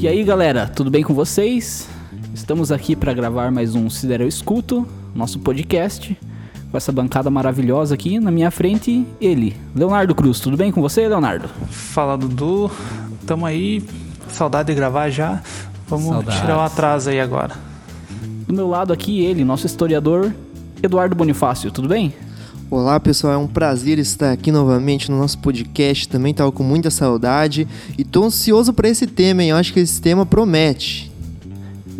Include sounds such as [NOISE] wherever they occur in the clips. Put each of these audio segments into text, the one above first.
E aí, galera, tudo bem com vocês? Estamos aqui para gravar mais um Sidero Escuto, nosso podcast, com essa bancada maravilhosa aqui. Na minha frente, ele, Leonardo Cruz. Tudo bem com você, Leonardo? Fala, Dudu. Tamo aí. Saudade de gravar já. Vamos Saudades. tirar o atraso aí agora. Do meu lado aqui, ele, nosso historiador, Eduardo Bonifácio. Tudo bem? Olá pessoal, é um prazer estar aqui novamente no nosso podcast. Também tava com muita saudade e tô ansioso para esse tema, hein? Eu acho que esse tema promete.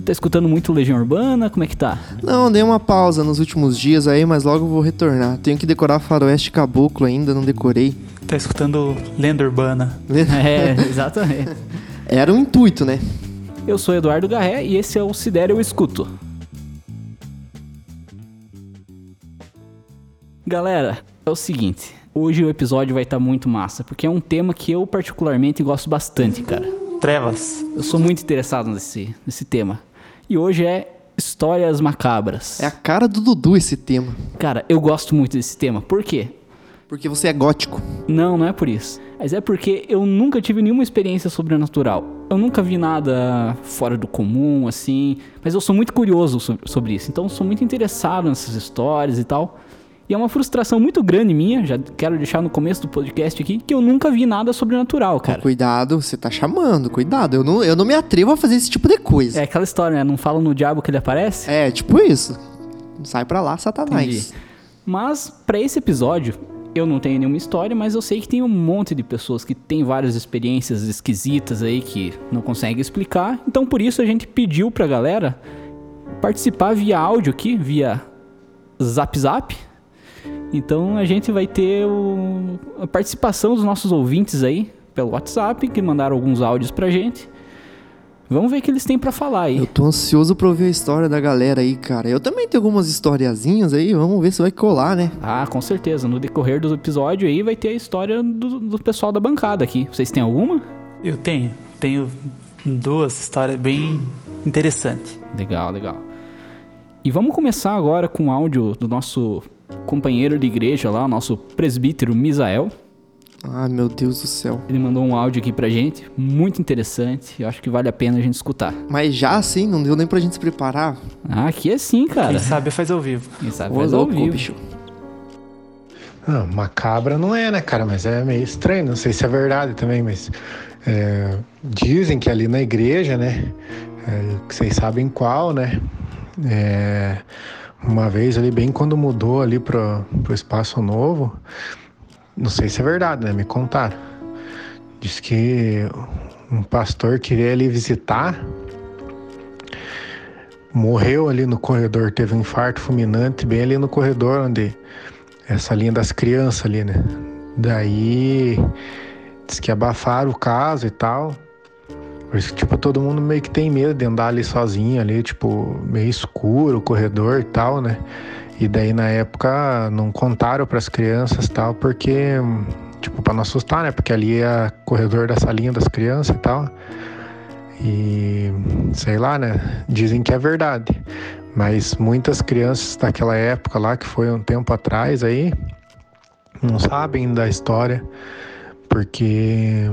Tá escutando muito Legião Urbana? Como é que tá? Não, dei uma pausa nos últimos dias aí, mas logo vou retornar. Tenho que decorar Faroeste Caboclo ainda, não decorei. Tá escutando Lenda Urbana. É, [LAUGHS] exatamente. Era um intuito, né? Eu sou Eduardo Garré e esse é o Sidero Eu Escuto. Galera, é o seguinte, hoje o episódio vai estar muito massa, porque é um tema que eu particularmente gosto bastante, cara. Trevas. Eu sou muito interessado nesse, nesse tema. E hoje é histórias macabras. É a cara do Dudu esse tema. Cara, eu gosto muito desse tema. Por quê? Porque você é gótico. Não, não é por isso. Mas é porque eu nunca tive nenhuma experiência sobrenatural. Eu nunca vi nada fora do comum, assim. Mas eu sou muito curioso so- sobre isso. Então eu sou muito interessado nessas histórias e tal. E é uma frustração muito grande minha, já quero deixar no começo do podcast aqui, que eu nunca vi nada sobrenatural, cara. Cuidado, você tá chamando, cuidado. Eu não, eu não me atrevo a fazer esse tipo de coisa. É aquela história, né? Não falam no diabo que ele aparece? É, tipo isso. Sai pra lá, Satanás. Entendi. Mas pra esse episódio, eu não tenho nenhuma história, mas eu sei que tem um monte de pessoas que têm várias experiências esquisitas aí que não conseguem explicar. Então por isso a gente pediu pra galera participar via áudio aqui, via Zap Zap. Então a gente vai ter o- a participação dos nossos ouvintes aí pelo WhatsApp, que mandaram alguns áudios pra gente. Vamos ver o que eles têm pra falar aí. Eu tô ansioso pra ouvir a história da galera aí, cara. Eu também tenho algumas historiazinhas aí, vamos ver se vai colar, né? Ah, com certeza. No decorrer do episódio aí vai ter a história do, do pessoal da bancada aqui. Vocês têm alguma? Eu tenho. Tenho duas histórias bem interessantes. Legal, legal. E vamos começar agora com o áudio do nosso companheiro de igreja lá, nosso presbítero Misael. Ah, meu Deus do céu. Ele mandou um áudio aqui pra gente, muito interessante. Eu acho que vale a pena a gente escutar. Mas já assim, não deu nem pra gente se preparar. Ah, aqui é sim, cara. Quem sabe faz ao vivo. Quem sabe Ô, faz ao vivo. bicho. Não, macabra não é, né, cara? Mas é meio estranho. Não sei se é verdade também, mas é, dizem que ali na igreja, né? é, que vocês sabem qual, né? é, uma vez ali, bem quando mudou ali pro, pro espaço novo, não sei se é verdade, né? Me contaram. Diz que um pastor queria ali visitar. Morreu ali no corredor, teve um infarto fulminante, bem ali no corredor onde essa linha das crianças ali, né? Daí diz que abafaram o caso e tal. Por isso que, tipo, todo mundo meio que tem medo de andar ali sozinho ali, tipo, meio escuro o corredor e tal, né? E daí na época não contaram para as crianças tal, porque tipo, para não assustar, né? Porque ali é corredor da salinha das crianças e tal. E sei lá, né? Dizem que é verdade. Mas muitas crianças daquela época lá, que foi um tempo atrás aí, não sabem da história, porque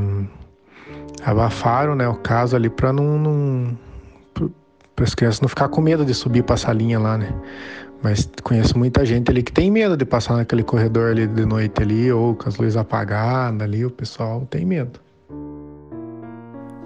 abafaram né, o caso ali para não. não para as crianças não ficar com medo de subir para essa linha lá, né? Mas conheço muita gente ali que tem medo de passar naquele corredor ali de noite ali, ou com as luzes apagadas ali, o pessoal tem medo.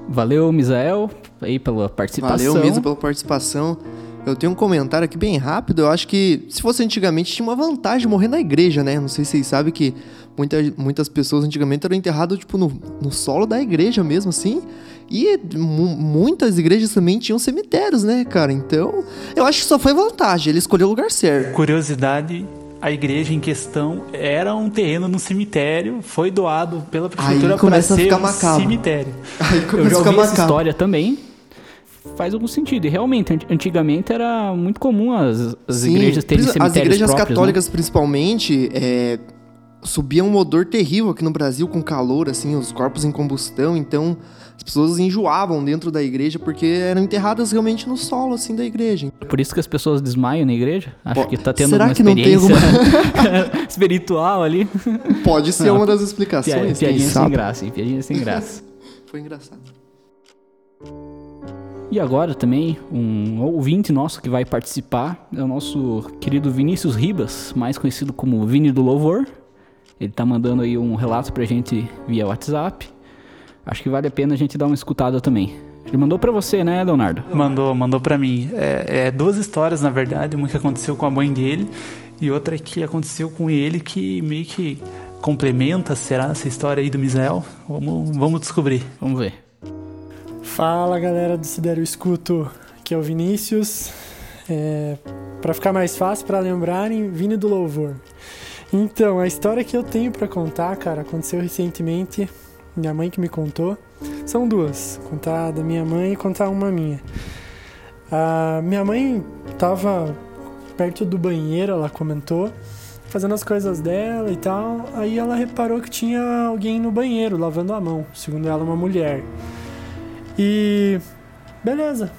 Valeu, Misael, aí pela participação. Valeu mesmo pela participação. Eu tenho um comentário aqui bem rápido. Eu acho que se fosse antigamente tinha uma vantagem morrer na igreja, né? Não sei se vocês sabem que muita, muitas pessoas antigamente eram enterradas tipo no, no solo da igreja mesmo, assim. E mu- muitas igrejas também tinham cemitérios, né, cara? Então, eu acho que só foi vantagem. Ele escolheu o lugar certo. Curiosidade, a igreja em questão era um terreno no cemitério, foi doado pela prefeitura para ser ficar um macabro. cemitério. Aí Eu começa já a ficar ouvi essa macabro. história também. Faz algum sentido. E realmente, ant- antigamente era muito comum as, as Sim, igrejas terem cemitérios As igrejas próprios, né? católicas, principalmente, é, subia um odor terrível aqui no Brasil com calor, assim, os corpos em combustão. Então, as pessoas enjoavam dentro da igreja porque eram enterradas realmente no solo, assim, da igreja. Né? Por isso que as pessoas desmaiam na igreja. Acho Pô, que tá tendo será uma que não tem experiência [LAUGHS] espiritual ali. Pode ser Não, uma das explicações, piadinha sem sabe? graça, hein? Piadinha sem graça. [LAUGHS] Foi engraçado. E agora também, um ouvinte nosso que vai participar é o nosso querido Vinícius Ribas, mais conhecido como Vini do Louvor. Ele tá mandando aí um relato pra gente via WhatsApp. Acho que vale a pena a gente dar uma escutada também. Ele mandou para você, né, Leonardo? Mandou, mandou para mim. É, é, duas histórias, na verdade. Uma que aconteceu com a mãe dele e outra que aconteceu com ele que meio que complementa, será, essa história aí do Misael? Vamos, vamos descobrir. Vamos ver. Fala galera do Sidero Escuto, aqui é o Vinícius. É, para ficar mais fácil para lembrarem, Vini do Louvor. Então, a história que eu tenho para contar, cara, aconteceu recentemente. Minha mãe que me contou. São duas, contar da minha mãe e contar uma minha. A minha mãe tava perto do banheiro, ela comentou, fazendo as coisas dela e tal. Aí ela reparou que tinha alguém no banheiro lavando a mão, segundo ela, uma mulher. E beleza.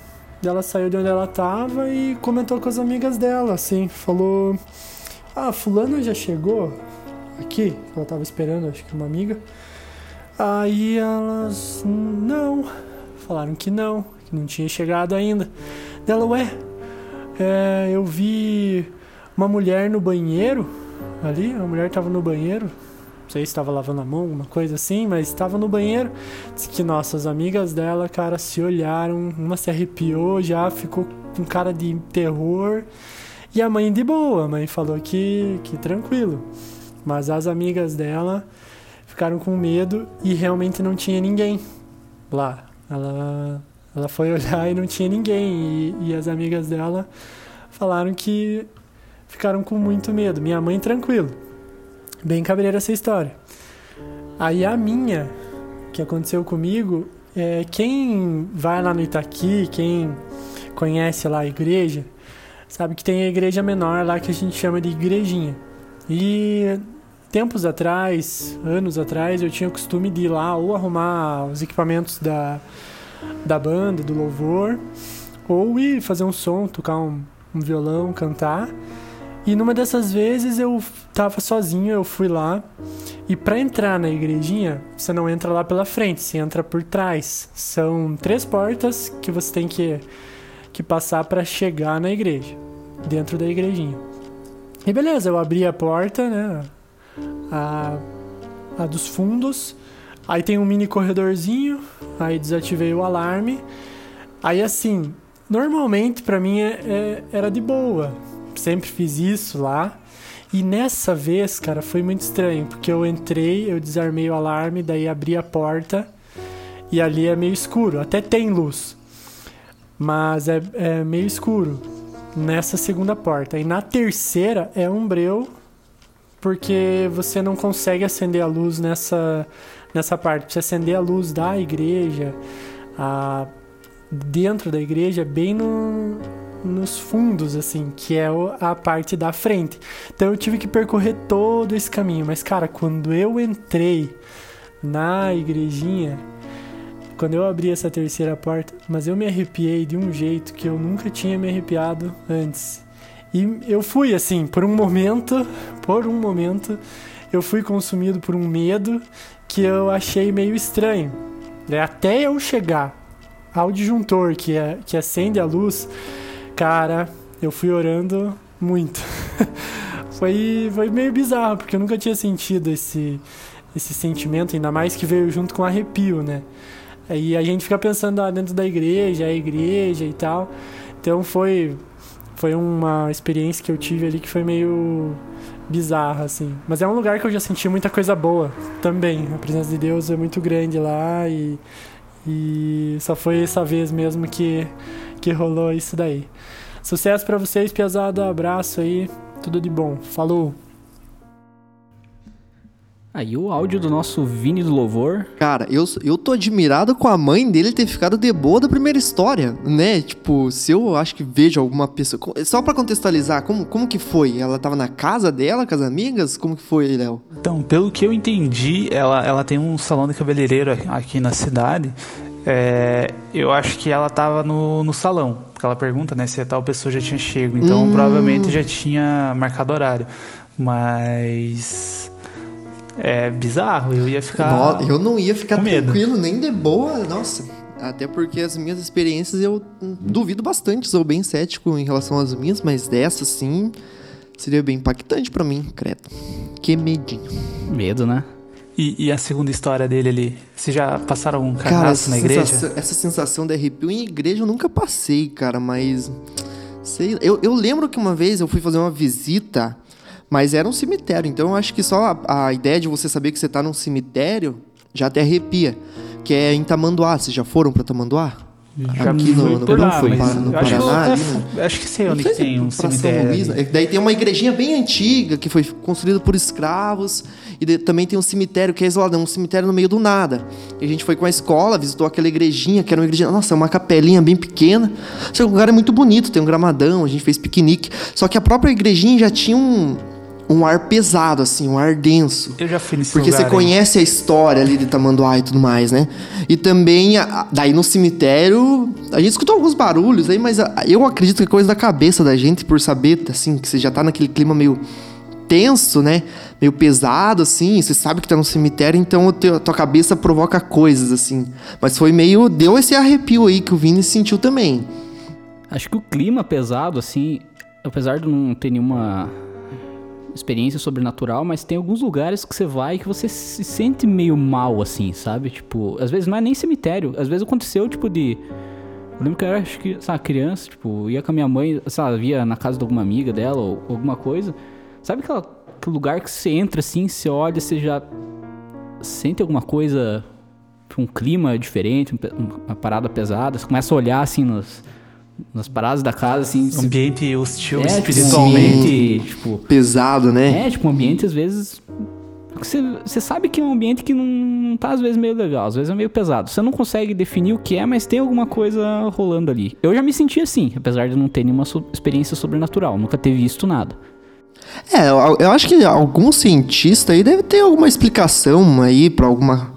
Ela saiu de onde ela tava e comentou com as amigas dela, assim, falou: "Ah, fulano já chegou aqui?" Ela tava esperando, acho que uma amiga. Aí elas não, falaram que não, que não tinha chegado ainda. Ela, ué, é, eu vi uma mulher no banheiro ali, a mulher tava no banheiro, sei se estava lavando a mão, uma coisa assim, mas estava no banheiro. Diz que nossas amigas dela, cara, se olharam, uma se arrepiou, já ficou com cara de terror. E a mãe de boa, a mãe falou que, que tranquilo. Mas as amigas dela ficaram com medo e realmente não tinha ninguém lá. Ela, ela foi olhar e não tinha ninguém. E, e as amigas dela falaram que ficaram com muito medo. Minha mãe, tranquilo Bem cabreira essa história. Aí a minha, que aconteceu comigo, é quem vai lá no Itaqui, quem conhece lá a igreja, sabe que tem a igreja menor lá que a gente chama de igrejinha. E tempos atrás, anos atrás, eu tinha o costume de ir lá ou arrumar os equipamentos da, da banda, do louvor, ou ir fazer um som, tocar um, um violão, cantar. E numa dessas vezes eu tava sozinho, eu fui lá. E para entrar na igrejinha, você não entra lá pela frente, você entra por trás. São três portas que você tem que, que passar para chegar na igreja, dentro da igrejinha. E beleza, eu abri a porta, né? A, a dos fundos. Aí tem um mini corredorzinho. Aí desativei o alarme. Aí assim, normalmente para mim é, é, era de boa sempre fiz isso lá. E nessa vez, cara, foi muito estranho, porque eu entrei, eu desarmei o alarme, daí abri a porta e ali é meio escuro. Até tem luz, mas é, é meio escuro nessa segunda porta. E na terceira é um breu, porque você não consegue acender a luz nessa, nessa parte. Você acender a luz da igreja, a, dentro da igreja, bem no, nos fundos, assim, que é a parte da frente. Então eu tive que percorrer todo esse caminho. Mas, cara, quando eu entrei na igrejinha, quando eu abri essa terceira porta, mas eu me arrepiei de um jeito que eu nunca tinha me arrepiado antes. E eu fui assim, por um momento, [LAUGHS] por um momento, eu fui consumido por um medo que eu achei meio estranho. Até eu chegar ao disjuntor que, é, que acende a luz, Cara, eu fui orando muito. [LAUGHS] foi, foi meio bizarro, porque eu nunca tinha sentido esse, esse sentimento, ainda mais que veio junto com arrepio, né? Aí a gente fica pensando ah, dentro da igreja, a igreja e tal. Então foi, foi uma experiência que eu tive ali que foi meio bizarra, assim. Mas é um lugar que eu já senti muita coisa boa também. A presença de Deus é muito grande lá e, e só foi essa vez mesmo que, que rolou isso daí. Sucesso para vocês, pesado. Abraço aí. Tudo de bom. Falou. Aí o áudio do nosso Vini do Louvor. Cara, eu, eu tô admirado com a mãe dele ter ficado de boa da primeira história, né? Tipo, se eu acho que vejo alguma pessoa. Só para contextualizar, como, como que foi? Ela tava na casa dela, com as amigas? Como que foi, Léo? Então, pelo que eu entendi, ela, ela tem um salão de cabeleireiro aqui na cidade. É, eu acho que ela tava no, no salão. Porque ela pergunta, né, se a tal pessoa já tinha chego. Então, hum. provavelmente já tinha marcado horário. Mas. É bizarro, eu ia ficar. eu não ia ficar tranquilo, nem de boa. Nossa. Até porque as minhas experiências eu duvido bastante, sou bem cético em relação às minhas, mas dessa sim seria bem impactante para mim, credo. Que medinho. Medo, né? E, e, a segunda história dele ali? Vocês já passaram um cagaço na igreja? Sensação, essa sensação de arrepio em igreja eu nunca passei, cara, mas. Sei, eu, eu lembro que uma vez eu fui fazer uma visita, mas era um cemitério, então eu acho que só a, a ideia de você saber que você tá num cemitério já até arrepia. Que é em Tamanduá. Vocês já foram pra Tamanduá? Já aqui no, no, lá, no, no Paraná. Acho, ali, acho que sei onde tem um cemitério. Luís, né? daí tem uma igrejinha bem antiga que foi construída por escravos. E de, também tem um cemitério que é isolado, um cemitério no meio do nada. E a gente foi com a escola, visitou aquela igrejinha, que era uma igrejinha, nossa, uma capelinha bem pequena. Só que o lugar é muito bonito, tem um gramadão, a gente fez piquenique. Só que a própria igrejinha já tinha um, um ar pesado, assim, um ar denso. Eu já fui nesse Porque lugar, você conhece a história ali de Tamanduá e tudo mais, né? E também, daí no cemitério, a gente escutou alguns barulhos aí, mas eu acredito que é coisa da cabeça da gente, por saber, assim, que você já tá naquele clima meio tenso, né? Meio pesado, assim, você sabe que tá no cemitério, então a tua cabeça provoca coisas, assim. Mas foi meio. Deu esse arrepio aí que o Vini sentiu também. Acho que o clima pesado, assim, apesar de não ter nenhuma experiência sobrenatural, mas tem alguns lugares que você vai que você se sente meio mal, assim, sabe? Tipo, às vezes não é nem cemitério, às vezes aconteceu, tipo, de. Eu lembro que eu era, acho que, sabe, criança, tipo, ia com a minha mãe, sabe, via na casa de alguma amiga dela ou alguma coisa. Sabe aquela, aquele lugar que você entra assim, você olha, você já sente alguma coisa, um clima diferente, uma parada pesada, você começa a olhar assim nos nas paradas da casa, assim. Um ambiente hostil é, espiritualmente. Tipo, um tipo, pesado, né? É, tipo, um ambiente às vezes. Você, você sabe que é um ambiente que não, tá às vezes meio legal, às vezes é meio pesado. Você não consegue definir o que é, mas tem alguma coisa rolando ali. Eu já me senti assim, apesar de não ter nenhuma experiência sobrenatural, nunca ter visto nada. É, eu, eu acho que algum cientista aí deve ter alguma explicação aí para alguma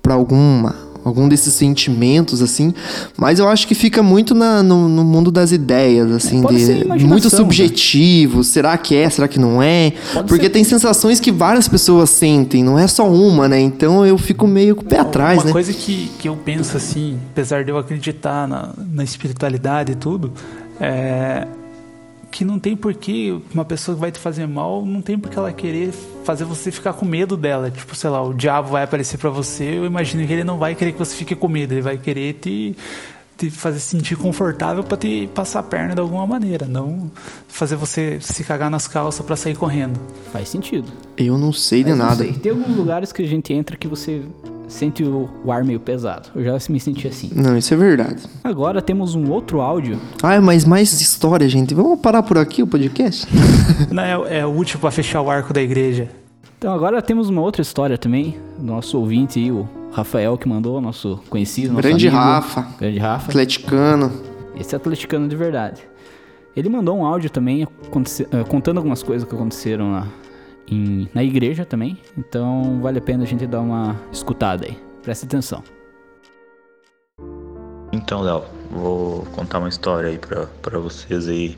para alguma algum desses sentimentos, assim. Mas eu acho que fica muito na, no, no, mundo das ideias, assim, de muito né? subjetivo. Né? Será que é? Será que não é? Pode Porque ser. tem sensações que várias pessoas sentem, não é só uma, né? Então eu fico meio com o pé atrás, uma né? Uma coisa que, que eu penso assim, apesar de eu acreditar na, na espiritualidade e tudo, é que não tem porquê uma pessoa que vai te fazer mal, não tem porque ela querer fazer você ficar com medo dela. Tipo, sei lá, o diabo vai aparecer para você, eu imagino que ele não vai querer que você fique com medo, ele vai querer te, te fazer sentir confortável para te passar a perna de alguma maneira, não fazer você se cagar nas calças para sair correndo. Faz sentido. Eu não sei Mas de nada. Sei. Tem alguns lugares que a gente entra que você sente o, o, ar meio pesado. Eu já me senti assim. Não, isso é verdade. Agora temos um outro áudio. Ah, mas mais história, gente. Vamos parar por aqui o podcast? [LAUGHS] Não, é, é útil para fechar o arco da igreja. Então agora temos uma outra história também. Nosso ouvinte aí, o Rafael, que mandou, nosso conhecido, nosso Grande amigo, Rafa. Grande Rafa. Atleticano. Esse é atleticano de verdade. Ele mandou um áudio também eh, contando algumas coisas que aconteceram lá em, na igreja também. Então vale a pena a gente dar uma escutada aí. Presta atenção. Então, Léo, vou contar uma história aí pra vocês aí.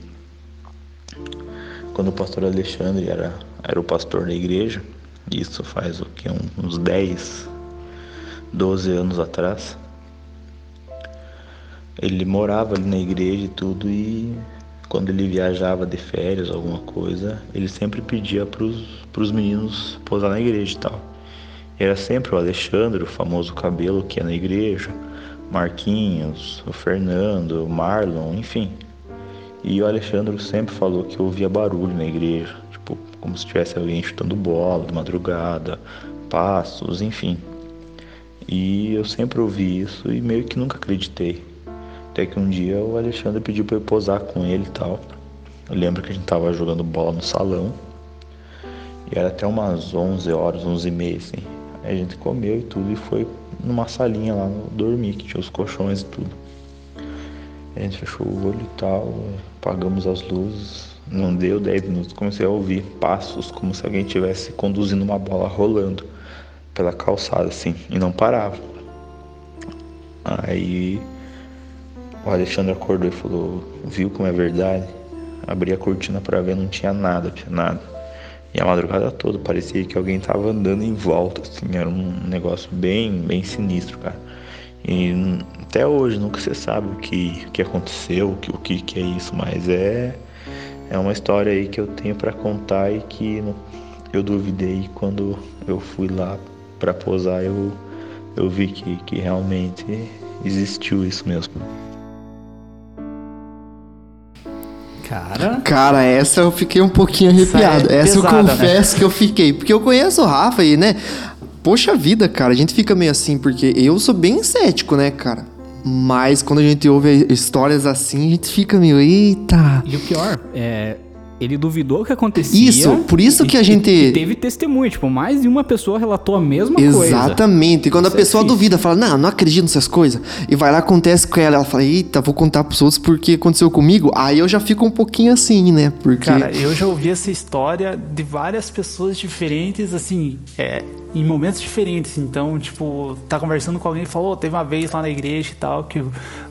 Quando o pastor Alexandre era, era o pastor da igreja, isso faz o que? Uns 10, 12 anos atrás. Ele morava ali na igreja e tudo e quando ele viajava de férias, alguma coisa, ele sempre pedia para os meninos posar na igreja e tal. Era sempre o Alexandre, o famoso cabelo que ia na igreja, Marquinhos, o Fernando, o Marlon, enfim. E o Alexandre sempre falou que ouvia barulho na igreja, tipo, como se tivesse alguém chutando bola de madrugada, passos, enfim. E eu sempre ouvi isso e meio que nunca acreditei. Até que um dia o Alexandre pediu para eu posar com ele e tal. Eu lembro que a gente tava jogando bola no salão. E era até umas 11 horas, 11 e meia, assim. Aí a gente comeu e tudo e foi numa salinha lá dormir, que tinha os colchões e tudo. A gente fechou o olho e tal, apagamos as luzes. Não deu 10 minutos, comecei a ouvir passos, como se alguém estivesse conduzindo uma bola rolando pela calçada, assim, e não parava. Aí o Alexandre acordou e falou: Viu como é verdade? Abri a cortina para ver, não tinha nada, tinha nada. E a madrugada toda parecia que alguém tava andando em volta, assim, era um negócio bem, bem sinistro, cara. E até hoje nunca se sabe o que, o que aconteceu, o que, o que, que é isso, mas é, é uma história aí que eu tenho para contar e que eu duvidei quando eu fui lá para posar, eu, eu vi que, que realmente existiu isso mesmo. Cara. Cara, essa eu fiquei um pouquinho arrepiado. é essa, pesada, eu confesso que eu fiquei. Porque eu conheço o Rafa e, né? Poxa vida, cara, a gente fica meio assim, porque eu sou bem cético, né, cara? Mas quando a gente ouve histórias assim, a gente fica meio, eita. E o pior, é, ele duvidou que acontecia. Isso, por isso que a e- gente- e teve testemunho, tipo, mais de uma pessoa relatou a mesma coisa. Exatamente. E quando Isso a é pessoa difícil. duvida, fala, não, não acredito nessas coisas. E vai lá, acontece com ela. Ela fala, eita, vou contar pros outros porque aconteceu comigo. Aí eu já fico um pouquinho assim, né? Porque. Cara, eu já ouvi essa história de várias pessoas diferentes, assim, é, em momentos diferentes. Então, tipo, tá conversando com alguém e falou, "Ô, teve uma vez lá na igreja e tal, que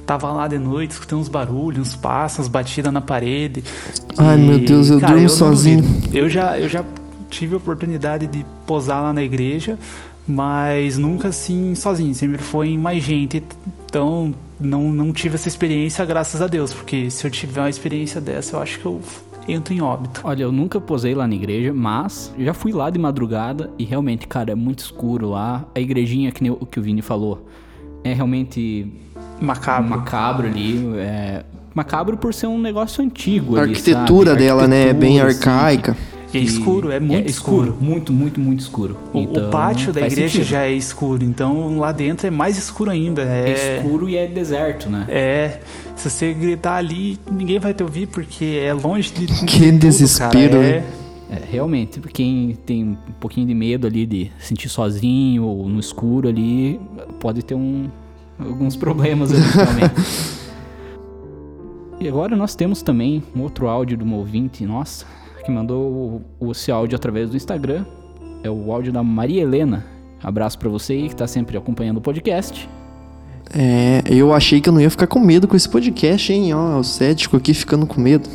tava lá de noite, escutando uns barulhos, uns passos, batida na parede. Ai, meu Deus, eu durmo não sozinho. duvido. Eu já, eu já tive a oportunidade de posar lá na igreja, mas nunca assim sozinho, sempre foi em mais gente. Então, não, não tive essa experiência, graças a Deus, porque se eu tiver uma experiência dessa, eu acho que eu entro em óbito. Olha, eu nunca posei lá na igreja, mas já fui lá de madrugada e realmente, cara, é muito escuro lá. A igrejinha, que nem o que o Vini falou, é realmente Macabro. macabro ali. É... Macabro por ser um negócio antigo A ali, arquitetura sabe? dela, né? É bem Arquitetura, assim, arcaica. É que- escuro, é muito escuro. Muito, muito, muito escuro. O, o Então, pátio da igreja sentido. já é escuro, então lá dentro é mais escuro ainda. é É, escuro e é deserto, né? é se você gritar ali, ninguém vai te ouvir porque é longe de. [LAUGHS] de Que tudo, desespero, cara. né? É, É, realmente, quem tem um pouquinho de medo ali de sentir sozinho ou no escuro ali, pode ter um, alguns problemas ali, realmente. e agora nós temos também um outro áudio de uma ouvinte nossa, que mandou o- esse áudio através do Instagram. É o áudio da Maria Helena. Abraço pra você aí que tá sempre acompanhando o podcast. É, eu achei que eu não ia ficar com medo com esse podcast, hein? Ó, o cético aqui ficando com medo.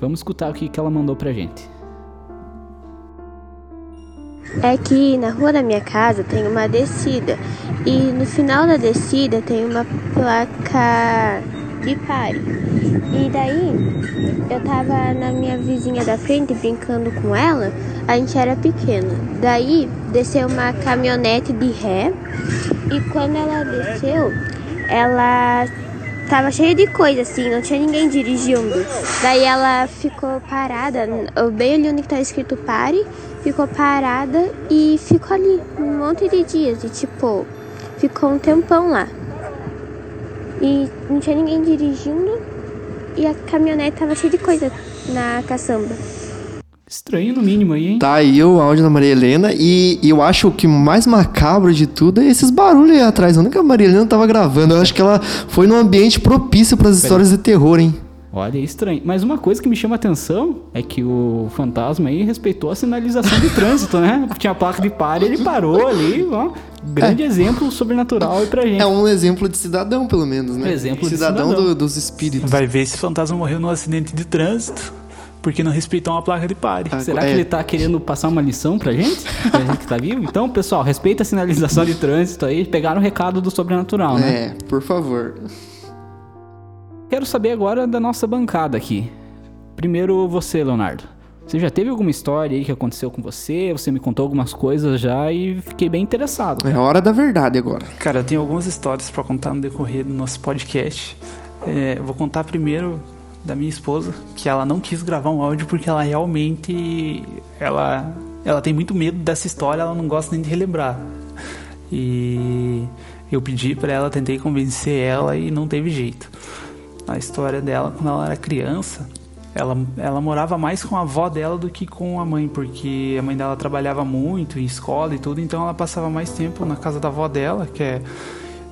Vamos escutar o que, que ela mandou pra gente. É que na rua da minha casa tem uma descida e no final da descida tem uma placa de pare. E daí eu tava na minha vizinha da frente brincando com ela, a gente era pequena. Daí desceu uma caminhonete de ré e quando ela desceu, ela tava cheia de coisa assim, não tinha ninguém dirigindo. Daí ela ficou parada, bem ali onde tá escrito pare, ficou parada e ficou ali um monte de dias. E tipo, ficou um tempão lá. E não tinha ninguém dirigindo e a caminhonete tava cheia de coisa na caçamba. Estranho no mínimo aí, hein? Tá aí o áudio da Maria Helena e, e eu acho que o mais macabro de tudo é esses barulhos aí atrás. Onde que a Maria Helena tava gravando? Eu acho que ela foi num ambiente propício para as histórias de terror, hein? Olha, é estranho. Mas uma coisa que me chama a atenção é que o fantasma aí respeitou a sinalização de trânsito, né? [LAUGHS] Tinha a placa de pare, ele parou ali, ó. Grande exemplo sobrenatural aí pra gente. É um exemplo de cidadão, pelo menos, né? Um exemplo de cidadão, cidadão. do- dos espíritos. Vai ver se o fantasma morreu num acidente de trânsito porque não respeitou uma placa de pare. Ah, Será é. que ele tá querendo passar uma lição pra gente? Pra gente que tá vivo? Então, pessoal, respeita a sinalização de trânsito aí. Pegaram o recado do sobrenatural, né? É, por favor. Quero saber agora da nossa bancada aqui. Primeiro você, Leonardo. Você já teve alguma história aí que aconteceu com você? Você me contou algumas coisas já e fiquei bem interessado. É a hora da verdade agora. Cara, eu tenho algumas histórias pra contar no decorrer do nosso podcast. É, vou contar primeiro da minha esposa, que ela não quis gravar um áudio porque ela realmente ela ela tem muito medo dessa história, ela não gosta nem de relembrar. E eu pedi pra ela, tentei convencer ela e não teve jeito. A história dela quando ela era criança, ela, ela morava mais com a avó dela do que com a mãe, porque a mãe dela trabalhava muito em escola e tudo, então ela passava mais tempo na casa da avó dela, que é,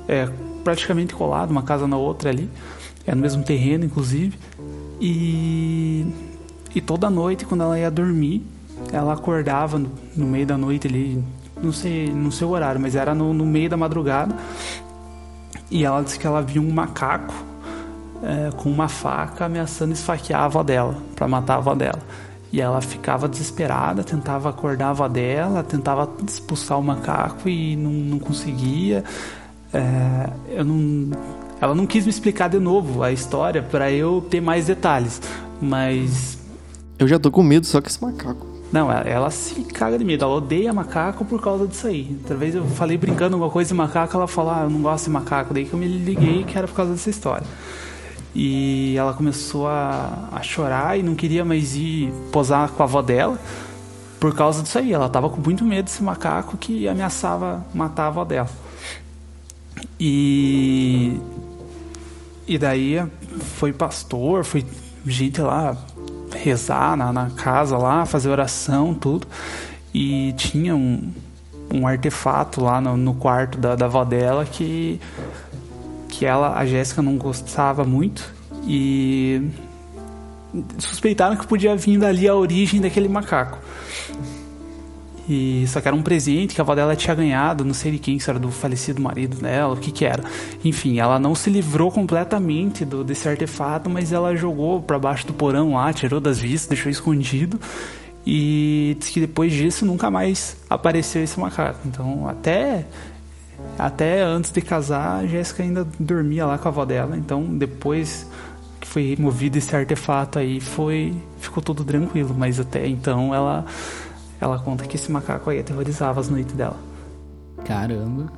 é praticamente colado, uma casa na outra ali, é no mesmo terreno, inclusive. E, e toda noite, quando ela ia dormir, ela acordava no, no meio da noite ali, não sei, não sei o horário, mas era no, no meio da madrugada. E ela disse que ela viu um macaco é, com uma faca ameaçando esfaquear a avó dela, para matar a avó dela. E ela ficava desesperada, tentava acordar a avó dela, tentava expulsar o macaco e não, não conseguia. É, eu não, ela não quis me explicar de novo a história para eu ter mais detalhes. Mas. Eu já tô com medo só com esse macaco. Não, ela, ela se caga de medo. Ela odeia macaco por causa disso aí. Outra vez eu falei brincando alguma coisa de macaco, ela falou, ah, eu não gosto de macaco. Daí que eu me liguei que era por causa dessa história. E ela começou a, a chorar e não queria mais ir posar com a avó dela por causa disso aí. Ela tava com muito medo desse macaco que ameaçava matar a avó dela. E. E daí foi pastor, foi gente lá rezar na, na casa lá, fazer oração, tudo. E tinha um, um artefato lá no, no quarto da, da avó dela que que ela, a Jéssica não gostava muito e suspeitaram que podia vir dali a origem daquele macaco. E só que era um presente que a avó dela tinha ganhado, não sei de quem, se era do falecido marido dela, o que que era. Enfim, ela não se livrou completamente do, desse artefato, mas ela jogou para baixo do porão lá, tirou das vistas, deixou escondido. E disse que depois disso nunca mais apareceu esse macaco. Então, até até antes de casar, a Jéssica ainda dormia lá com a avó dela. Então, depois que foi removido esse artefato aí, foi ficou tudo tranquilo. Mas até então, ela ela conta que esse macaco aí aterrorizava as noites dela. Caramba.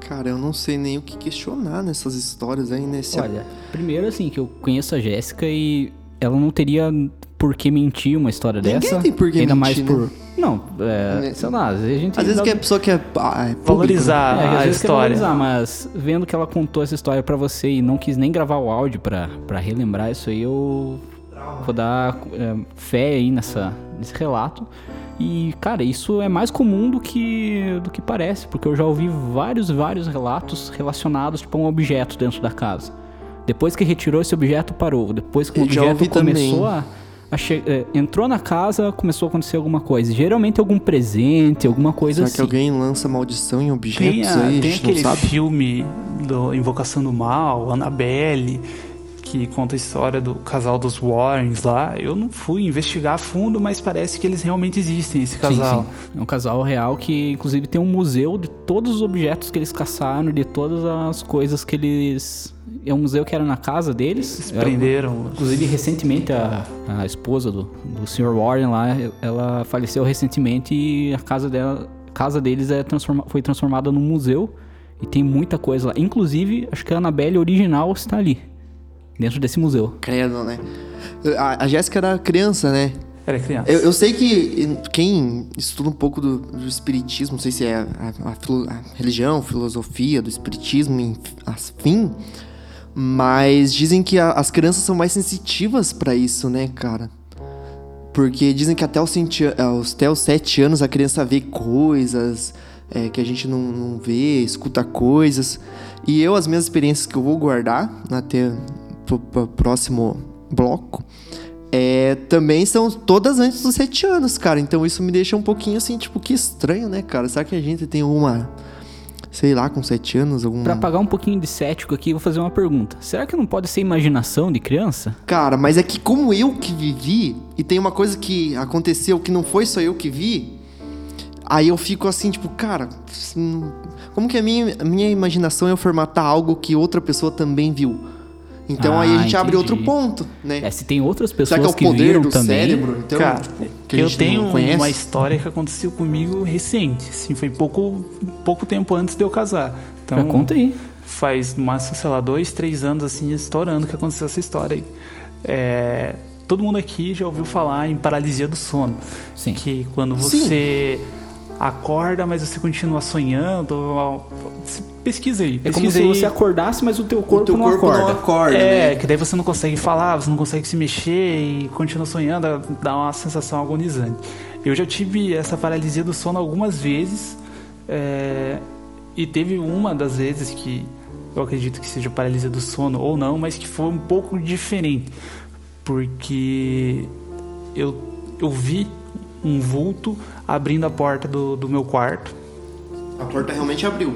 Cara, eu não sei nem o que questionar nessas histórias aí, nesse. Olha, primeiro assim, que eu conheço a Jéssica e ela não teria por que mentir uma história Ninguém dessa. tem por que ainda mentir, mais por. né? Não, é, sei lá, às vezes a gente. Às vezes dá- que a pessoa quer ah, é público, Valorizar É, às a quer história. valorizar, mas vendo que ela contou essa história pra você e não quis nem gravar o áudio pra, pra relembrar isso aí, eu vou dar é, fé aí nessa, nesse relato. E, cara, isso é mais comum do que, do que parece, porque eu já ouvi vários, vários relatos relacionados tipo, a um objeto dentro da casa. Depois que retirou esse objeto, parou. Depois que o objeto começou também. a, entrou na casa, começou a acontecer alguma coisa. Geralmente algum presente, alguma coisa Será assim. que alguém lança maldição em objetos Tem, a- aí? Tem aquele filme do Invocação do Mal, Annabelle, que conta a história do casal dos Warrens lá. Eu não fui investigar a fundo, mas parece que eles realmente existem, esse casal. Sim, sim. É um casal real que, inclusive, tem um museu de todos os objetos que eles caçaram, de todas as coisas que eles. É um museu que era na casa deles. Eles Era- prenderam. Inclusive, recentemente, a, a esposa do, do Sr. Warren lá, ela faleceu recentemente e a casa dela, a casa deles é transforma, foi transformada num museu e tem muita coisa lá. Inclusive, acho que a Annabelle original está ali, dentro desse museu. Credo, né? A, a Jéssica era criança, né? Era criança. Eu, eu sei que quem estuda um pouco do, do espiritismo, não sei se é a, a a religião, filosofia do espiritismo, enfim, mas dizem que a- as crianças são mais sensitivas pra isso, né, cara? Porque dizem que até os, sete, até os sete anos a criança vê coisas é, que a gente não, não vê, escuta coisas. E eu, as minhas experiências que eu vou guardar até pro próximo bloco, é, também são todas antes dos sete anos, cara. Então isso me deixa um pouquinho assim, tipo, que estranho, né, cara? Será que a gente tem uma, sei lá, com sete anos, algum... Pra pagar um pouquinho de cético aqui, eu vou fazer uma pergunta. Será que não pode ser imaginação de criança? Cara, mas é que como eu que vivi, e tem uma coisa que aconteceu que não foi só eu que vi, aí eu fico assim, tipo, cara, assim, como que a minha, a minha imaginação é formatar algo que outra pessoa também viu? Então aí a Ah, gente abre entendi. outro ponto, né? É, se tem outras Será pessoas que é o que poder viram do também. cérebro? Então, Cara, tipo, que eu tenho uma história que aconteceu comigo recente. Assim, foi pouco, pouco tempo antes de eu casar. Então, Já conta aí. faz, mas, sei lá, dois, três anos, assim, estourando que aconteceu essa história aí. É, todo mundo aqui já ouviu falar em paralisia do sono. Sim. Que quando você acorda, mas você continua sonhando. Pesquisa aí. É como se você acordasse, mas o teu corpo, teu não, corpo acorda. não acorda, É, né? que daí você não consegue falar, você não consegue se mexer e continua sonhando, dá uma sensação agonizante. Eu já tive essa paralisia do sono algumas vezes, é, e teve uma das vezes que eu acredito que seja paralisia do sono ou não, mas que foi um pouco diferente, porque eu, eu vi um vulto abrindo a porta do, do meu quarto. A porta realmente abriu.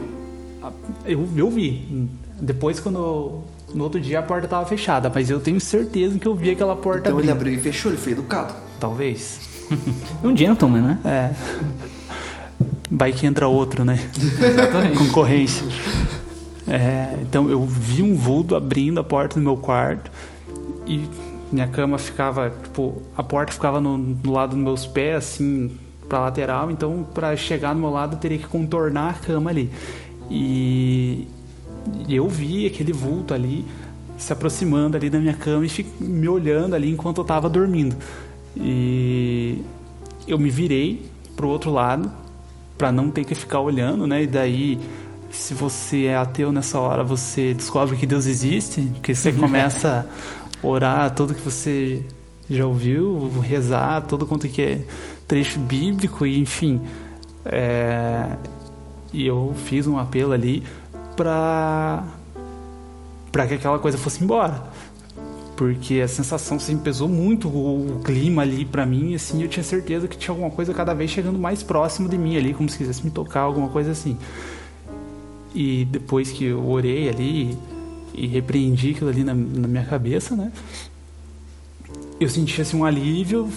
Eu, eu vi. Depois, quando. No outro dia a porta tava fechada, mas eu tenho certeza que eu vi aquela porta Então ele abrindo. abriu e fechou, ele foi educado. Talvez. [LAUGHS] Um gentleman, né? É. Vai que entra outro, né? [LAUGHS] Concorrência. É, então eu vi um vulto abrindo a porta do meu quarto e minha cama ficava, tipo, a porta ficava no, no lado dos meus pés, assim, pra lateral, então para chegar no meu lado eu teria que contornar a cama ali. E, eu vi aquele vulto ali se aproximando ali da minha cama e me olhando ali enquanto eu tava dormindo. E eu me virei pro outro lado para não ter que ficar olhando, né? E daí se você é ateu nessa hora, você descobre que Deus existe, que você [LAUGHS] começa a orar tudo que você já ouviu, rezar todo quanto que é trecho bíblico e enfim. É... E eu fiz um apelo ali para para que aquela coisa fosse embora. Porque a sensação assim, pesou muito o, clima ali para mim, assim, eu tinha certeza que tinha alguma coisa cada vez chegando mais próximo de mim ali, como se quisesse me tocar, alguma coisa assim. E depois que eu orei ali e repreendi aquilo ali na, na minha cabeça, né? Eu senti assim um alívio,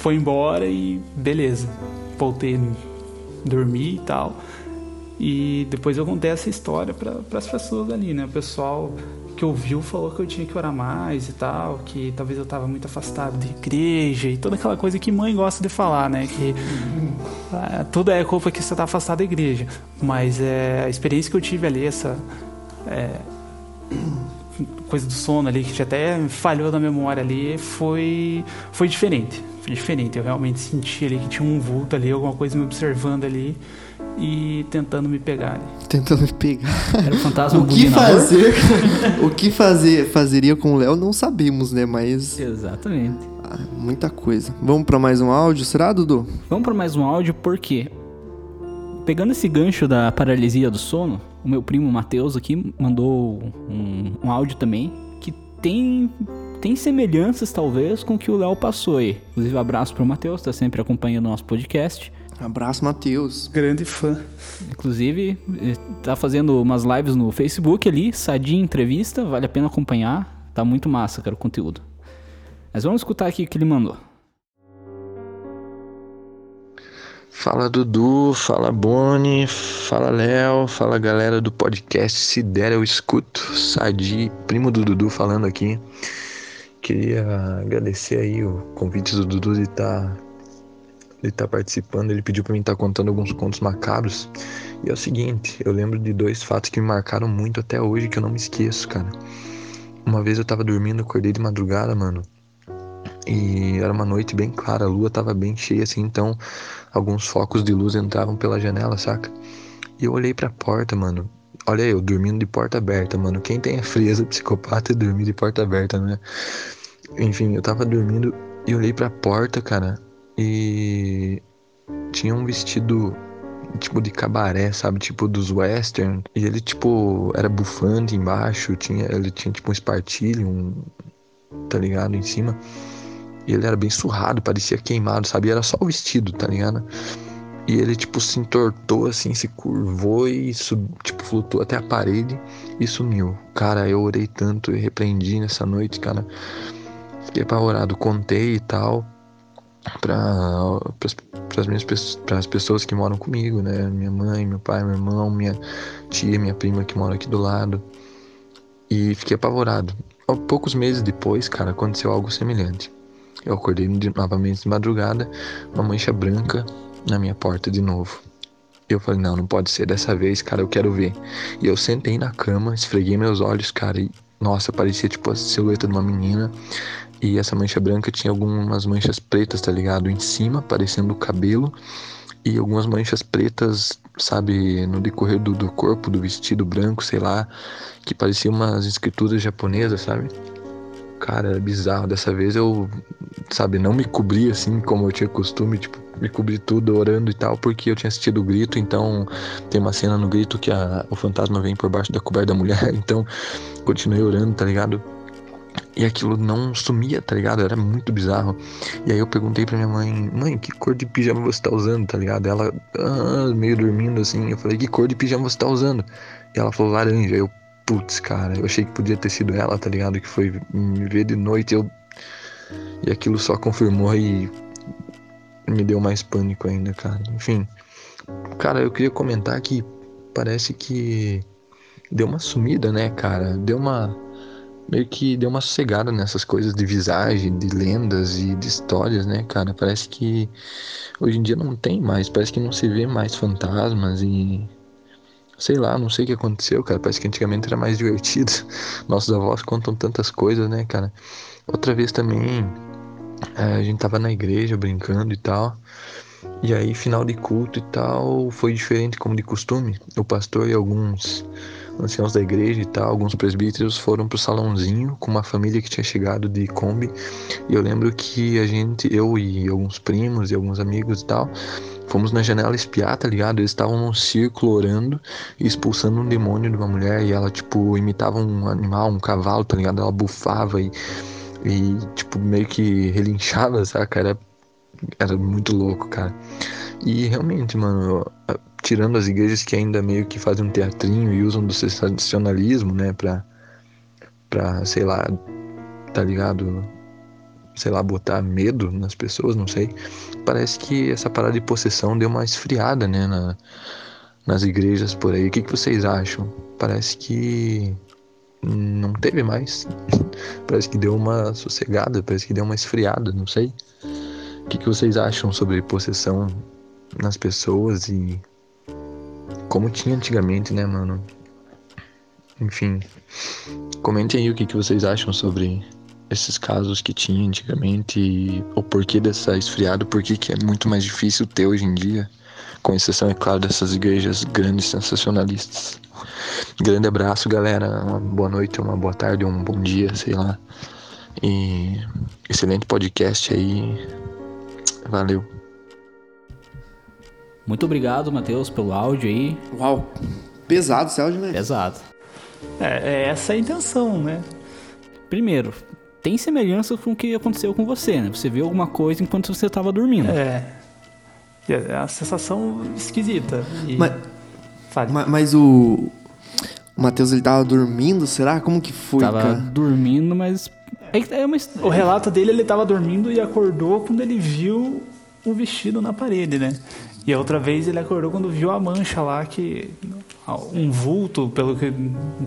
foi embora e beleza. Voltei dormir e tal. E depois eu contei essa história para as pessoas ali, né? O pessoal que ouviu falou que eu tinha que orar mais e tal, que talvez eu estava muito afastado da igreja e toda aquela coisa que mãe gosta de falar, né? Que é, tudo é culpa que você está afastado da igreja. Mas é, a experiência que eu tive ali, essa é, coisa do sono ali, que até falhou na memória ali, foi, foi diferente. Foi diferente. Eu realmente senti ali que tinha um vulto ali, alguma coisa me observando ali e tentando me pegar. Tentando me pegar. Era o fantasma O que fazer? o que fazer fazeria com o Léo não sabemos, né? Mas Exatamente. ah, muita coisa. Vamos para mais um áudio, será, Dudu? Vamos para mais um áudio porque pegando esse gancho da paralisia do sono, o meu primo Matheus aqui mandou um, um áudio também que tem tem semelhanças talvez com o que o Léo passou aí. Inclusive abraço pro Matheus, tá sempre acompanhando o nosso podcast. Abraço, Matheus. Grande fã. Inclusive, eh, tá fazendo umas lives no Facebook ali, Sadia Entrevista, vale a pena acompanhar. Tá muito massa, cara, o conteúdo. Mas vamos escutar aqui o que ele mandou. Fala Dudu, fala Boni, fala Léo, fala galera do podcast Se Der Eu Escuto, Sadi, primo do Dudu falando aqui. Queria agradecer aí o convite do Dudu de estar tá ele tá participando, ele pediu para mim estar tá contando alguns contos macabros. E é o seguinte, eu lembro de dois fatos que me marcaram muito até hoje que eu não me esqueço, cara. Uma vez eu tava dormindo, acordei de madrugada, mano. E era uma noite bem clara, a lua tava bem cheia assim, então alguns focos de luz entravam pela janela, saca? E eu olhei pra porta, mano. Olha eu, dormindo de porta aberta, mano. Quem tem a frieza [LAUGHS] psicopata é dormir de porta aberta, né? Enfim, eu tava dormindo e olhei pra porta, cara. E tinha um vestido tipo de cabaré, sabe? Tipo dos western. E ele, tipo, era bufante embaixo. Tinha, ele tinha, tipo, um espartilho, um, tá ligado? Em cima. Ele era bem surrado, parecia queimado, sabe? Era só o vestido, tá ligado? E ele, tipo, se entortou, assim, se curvou e, sub, tipo, flutuou até a parede e sumiu. Cara, eu orei tanto e repreendi nessa noite, cara. Fiquei apavorado, contei e tal para as minhas para as pessoas que moram comigo, né? Minha mãe, meu pai, meu irmão, minha tia, minha prima que mora aqui do lado. E fiquei apavorado. Poucos meses depois, cara, aconteceu algo semelhante. Eu acordei de, novamente de madrugada, uma mancha branca na minha porta de novo. Eu falei, não, não pode ser dessa vez, cara, eu quero ver. E eu sentei na cama, esfreguei meus olhos, cara, e nossa, parecia tipo a silhueta de uma menina. E essa mancha branca tinha algumas manchas pretas, tá ligado? Em cima, parecendo o cabelo. E algumas manchas pretas, sabe, no decorrer do, do corpo, do vestido branco, sei lá. Que pareciam umas escrituras japonesas, sabe? Cara, era bizarro. Dessa vez eu, sabe, não me cobri assim como eu tinha costume, tipo, me cobri tudo orando e tal, porque eu tinha assistido o grito. Então, tem uma cena no grito que a, o fantasma vem por baixo da coberta da mulher. [LAUGHS] Então, continuei orando, tá ligado? E aquilo não sumia, tá ligado? Era muito bizarro. E aí eu perguntei pra minha mãe, mãe, que cor de pijama você tá usando, tá ligado? Ela, ah, meio dormindo assim. Eu falei, que cor de pijama você tá usando? E ela falou, laranja. Eu, putz, cara, eu achei que podia ter sido ela, tá ligado? Que foi me ver de noite. Eu... E aquilo só confirmou e me deu mais pânico ainda, cara. Enfim. Cara, eu queria comentar que parece que deu uma sumida, né, cara? Deu uma meio que deu uma sossegada nessas coisas de visagem, de lendas e de histórias, né, cara? Parece que hoje em dia não tem mais, parece que não se vê mais fantasmas e sei lá, não sei o que aconteceu, cara. Parece que antigamente era mais [LAUGHS] divertido. Nossos avós contam tantas coisas, né, cara? Outra vez também é, a gente tava na igreja brincando e tal. E aí, final de culto e tal, foi diferente como de costume. O pastor e alguns anciãos da igreja e tal, alguns presbíteros foram pro salãozinho com uma família que tinha chegado de Kombi. E eu lembro que a gente, eu e alguns primos e alguns amigos e tal, fomos na janela espiar, tá ligado? Eles estavam num círculo orando e expulsando um demônio de uma mulher e ela, tipo, imitava um animal, um cavalo, tá ligado? Ela bufava e, e tipo, meio que relinchava, saca? Era, era muito louco, cara. E realmente, mano, tirando as igrejas que ainda meio que fazem um teatrinho e usam do sensacionalismo, né, pra, pra sei lá, tá ligado? Sei lá, botar medo nas pessoas, não sei. Parece que essa parada de possessão deu uma esfriada, né, na, nas igrejas por aí. O que, que vocês acham? Parece que não teve mais. [LAUGHS] parece que deu uma sossegada, parece que deu uma esfriada, não sei. O que, que vocês acham sobre possessão nas pessoas e como tinha antigamente, né, mano? Enfim, comentem aí o que, que vocês acham sobre esses casos que tinha antigamente e o porquê dessa esfriada, por que é muito mais difícil ter hoje em dia, com exceção, é claro, dessas igrejas grandes sensacionalistas. Grande abraço, galera. Uma boa noite, uma boa tarde, um bom dia, sei lá. E excelente podcast aí. Valeu. Muito obrigado, Matheus, pelo áudio aí. Uau, pesado esse áudio, né? Pesado. É, é essa a intenção, né? Primeiro, tem semelhança com o que aconteceu com você, né? Você viu alguma coisa enquanto você estava dormindo. É. É uma sensação esquisita. E... Mas, mas, mas o, o Matheus, ele tava dormindo, será? Como que foi, tava cara? dormindo, mas... É uma... O relato dele, ele tava dormindo e acordou quando ele viu o vestido na parede, né? E a outra vez ele acordou quando viu a mancha lá, que. Um vulto, pelo que.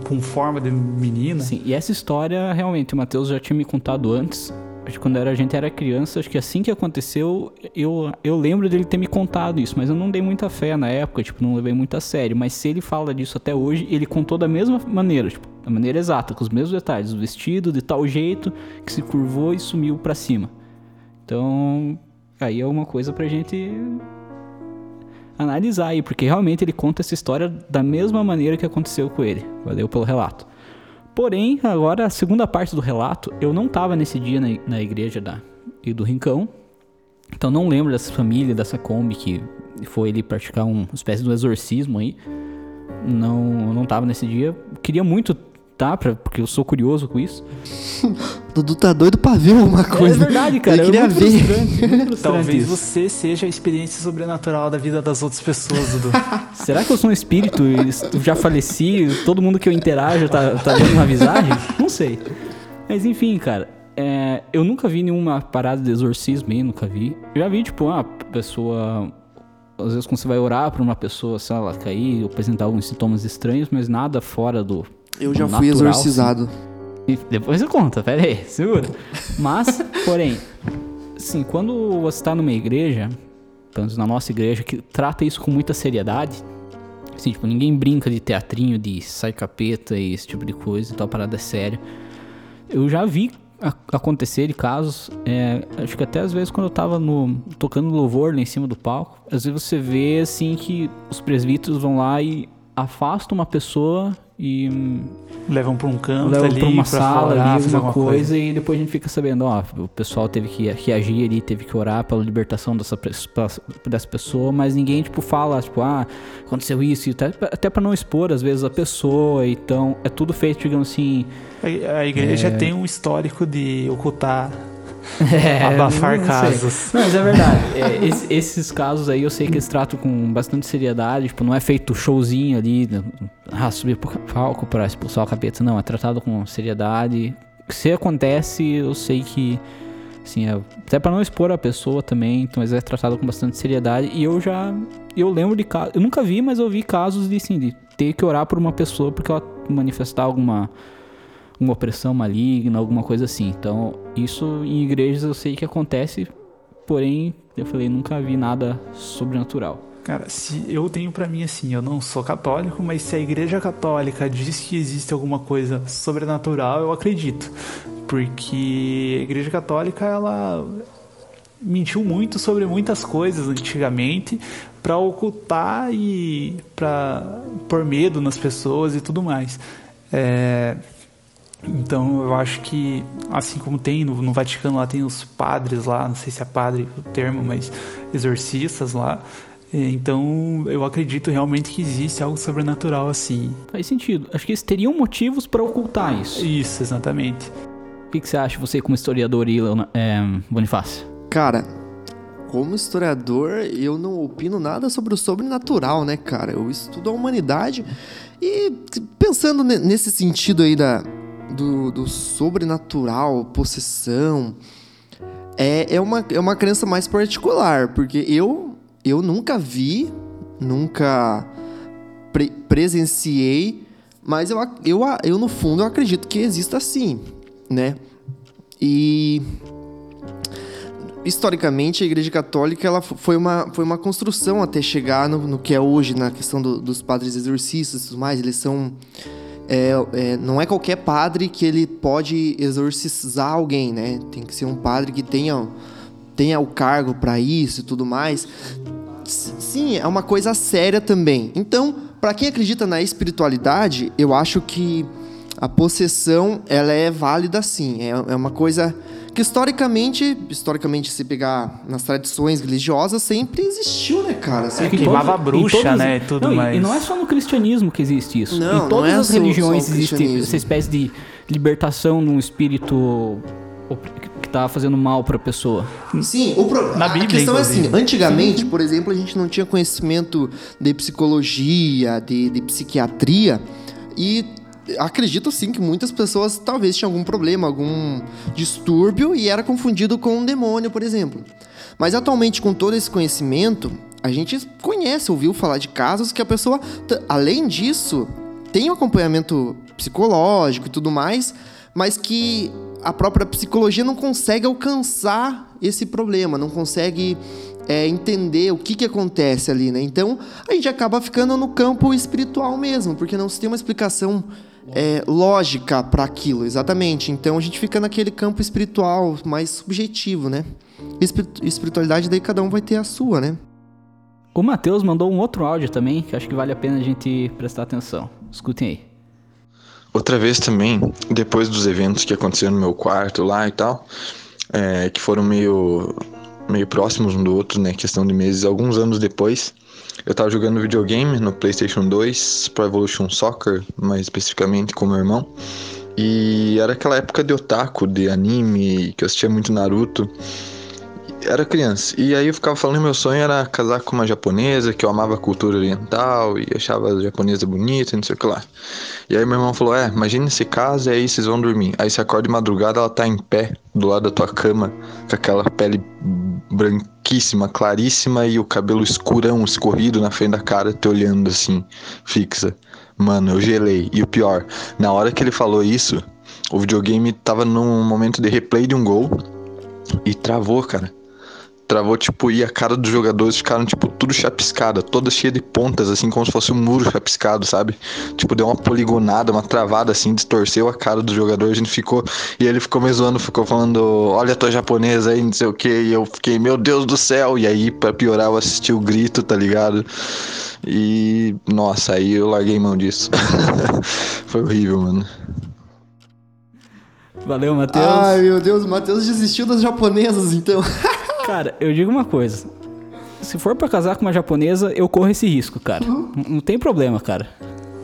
com forma de menina. Sim, e essa história, realmente, o Matheus já tinha me contado antes. Acho que quando a gente era criança, acho que assim que aconteceu, eu, eu lembro dele ter me contado isso, mas eu não dei muita fé na época, tipo, não levei muito a sério. Mas se ele fala disso até hoje, ele contou da mesma maneira, tipo, da maneira exata, com os mesmos detalhes. O vestido de tal jeito que se curvou e sumiu para cima. Então, aí é uma coisa pra gente analisar aí, porque realmente ele conta essa história da mesma maneira que aconteceu com ele. Valeu pelo relato. Porém, agora a segunda parte do relato, eu não estava nesse dia na, na igreja da, e do Rincão, então não lembro dessa família, dessa Kombi que foi ele praticar uma espécie de um exorcismo aí. Não, não tava nesse dia. Queria muito tá, pra, porque eu sou curioso com isso. [LAUGHS] Dudu tá doido pra ver uma coisa. É verdade, cara. Ele queria é muito ver. frustrante, muito frustrante Talvez isso. você seja a experiência sobrenatural da vida das outras pessoas, Dudu. [LAUGHS] Será que eu sou um espírito e eu já faleci? Todo mundo que eu interajo tá, tá vendo uma visagem? Não sei. Mas enfim, cara. é, eu nunca vi nenhuma parada de exorcismo aí, nunca vi. Eu já vi, tipo, uma pessoa. Às vezes quando você vai orar pra uma pessoa, sei lá, ela cair ou apresentar alguns sintomas estranhos, mas nada fora do. Eu já do fui natural, exorcizado. E depois você conta, pera aí, segura. Mas, porém, assim, quando você tá numa igreja, pelo menos na nossa igreja, que trata isso com muita seriedade, assim, tipo, ninguém brinca de teatrinho, de sai capeta e esse tipo de coisa e tal, parada é séria. Eu já vi acontecer de casos, é, acho que até às vezes quando eu tava no, tocando louvor lá em cima do palco, às vezes você vê, assim, que os presbíteros vão lá e afastam uma pessoa e hum, Levam pra um canto leva ali, pra uma sala orar, ali, alguma alguma coisa, e depois a gente fica sabendo, ó, o pessoal teve que reagir ali, teve que orar pela libertação dessa, dessa pessoa, mas ninguém, tipo, fala, tipo, ah, aconteceu isso, e até, até pra não expor, às vezes, a pessoa, então, é tudo feito, digamos assim... A, a igreja tem um histórico de ocultar, é, abafar não casos. Não, mas é verdade. É, esse- esses casos aí eu sei que eles tratam com bastante seriedade. Tipo, não é feito showzinho ali, ah, subir pro palco pra expulsar o capeta. Não, é tratado com seriedade. Se acontece, eu sei que. Assim, é, até pra não expor a pessoa também, então, mas é tratado com bastante seriedade. E eu já. Eu lembro de casos. Eu nunca vi, mas eu vi casos de, assim, de ter que orar por uma pessoa porque ela manifestar alguma uma opressão maligna, alguma coisa assim. Então, isso em igrejas eu sei que acontece, porém, eu falei, nunca vi nada sobrenatural. Cara, se eu tenho para mim assim, eu não sou católico, mas se a igreja católica diz que existe alguma coisa sobrenatural, eu acredito. Porque a igreja católica, ela mentiu muito sobre muitas coisas antigamente para ocultar e para pôr medo nas pessoas e tudo mais. É, então eu acho que, assim como tem no, no, Vaticano lá, tem os padres lá, não sei se é padre o termo, mas exorcistas lá. Então eu acredito realmente que existe algo sobrenatural assim. Faz sentido. Acho que eles teriam motivos para ocultar isso. Isso, exatamente. O que, que você acha, você como historiador e é, Bonifácio? Cara, como historiador, eu não opino nada sobre o sobrenatural, né, cara? Eu estudo a humanidade e pensando nesse sentido aí da, do, do sobrenatural, possessão, é, é, uma, é uma crença mais particular, porque eu, eu nunca vi, nunca pre presenciei, mas eu, eu, eu, no fundo, eu acredito que exista sim, né? E historicamente a Igreja Católica ela foi uma, foi uma construção até chegar no, no que é hoje na questão do, dos padres exorcistas e tudo mais. Eles são é, é, não é qualquer padre que ele pode exorcizar alguém, né? Tem que ser um padre que tenha, tenha o cargo para isso e tudo mais. Sim, é uma coisa séria também. Então, para quem acredita na espiritualidade, eu acho que a possessão ela é válida sim. É, é uma coisa que historicamente, historicamente, se pegar nas tradições religiosas, sempre existiu, né, cara? Sempre é, queimava bruxa, todos, né, e tudo não, mais. E não é só no cristianismo que existe isso. Não, em todas não é as religiões existe essa espécie de libertação de um espírito que tá fazendo mal para a pessoa. Sim, o pro... Na Bíblia, a questão inclusive. é assim, antigamente, Sim. por exemplo, a gente não tinha conhecimento de psicologia, de, de psiquiatria, e acredito sim que muitas pessoas talvez tinham algum problema, algum distúrbio e era confundido com um demônio, por exemplo. Mas atualmente, com todo esse conhecimento, a gente conhece, ouviu falar de casos que a pessoa, além disso, tem um acompanhamento psicológico e tudo mais, mas que a própria psicologia não consegue alcançar esse problema, não consegue é, entender o que, que acontece ali, né? Então a gente acaba ficando no campo espiritual mesmo, porque não se tem uma explicação é, lógica para aquilo, exatamente. Então a gente fica naquele campo espiritual mais subjetivo, né? Espiritualidade, daí cada um vai ter a sua, né? O Matheus mandou um outro áudio também, que acho que vale a pena a gente prestar atenção. Escutem aí. Outra vez também, depois dos eventos que aconteceram no meu quarto lá e tal, é, que foram meio, meio próximos um do outro, né? Questão de meses, alguns anos depois, eu tava jogando videogame no PlayStation 2, Pro Evolution Soccer, mais especificamente com meu irmão. E era aquela época de otaku, de anime, que eu assistia muito Naruto. Era criança. E aí eu ficava falando meu sonho era casar com uma japonesa, que eu amava a cultura oriental e achava a japonesa bonita, não sei o que lá. E aí meu irmão falou: É, imagine se casa e aí vocês vão dormir. Aí você acorda de madrugada, ela tá em pé do lado da tua cama, com aquela pele branquíssima, claríssima e o cabelo escurão, escorrido na frente da cara, te olhando assim, fixa. Mano, eu gelei. E o pior, na hora que ele falou isso, o videogame tava num momento de replay de um gol e travou, cara travou, tipo, e a cara dos jogadores ficaram, tipo, tudo chapiscada, toda cheia de pontas, assim, como se fosse um muro chapiscado, sabe? Tipo, deu uma poligonada, uma travada, assim, distorceu a cara do jogador, a gente ficou, e ele ficou me zoando, ficou falando, olha a tua japonesa aí, não sei o que, e eu fiquei, meu Deus do céu, e aí, pra piorar, eu assisti o grito, tá ligado? E, nossa, aí eu larguei mão disso. [LAUGHS] Foi horrível, mano. Valeu, Matheus. Ai, meu Deus, o Matheus desistiu das japonesas, então. [LAUGHS] Cara, eu digo uma coisa. Se for para casar com uma japonesa, eu corro esse risco, cara. Uhum. Não tem problema, cara.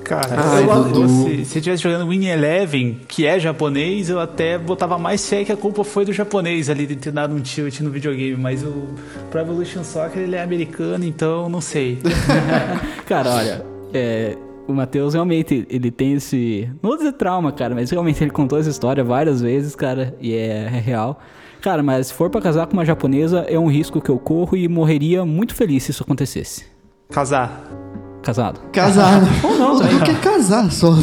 Cara, Ai, eu, se, se eu estivesse jogando Win Eleven, que é japonês, eu até botava mais fé que a culpa foi do japonês ali de ter dado um tilt no videogame. Mas o Pro Evolution Soccer ele é americano, então não sei. [LAUGHS] [LAUGHS] cara, olha, é, o Matheus realmente ele tem esse. Não vou dizer trauma, cara, mas realmente ele contou essa história várias vezes, cara, e é, é real. Cara, mas se for para casar com uma japonesa, é um risco que eu corro e morreria muito feliz se isso acontecesse. Casar. Casado. Casado. [LAUGHS] Ou não, também. Eu quero casar só.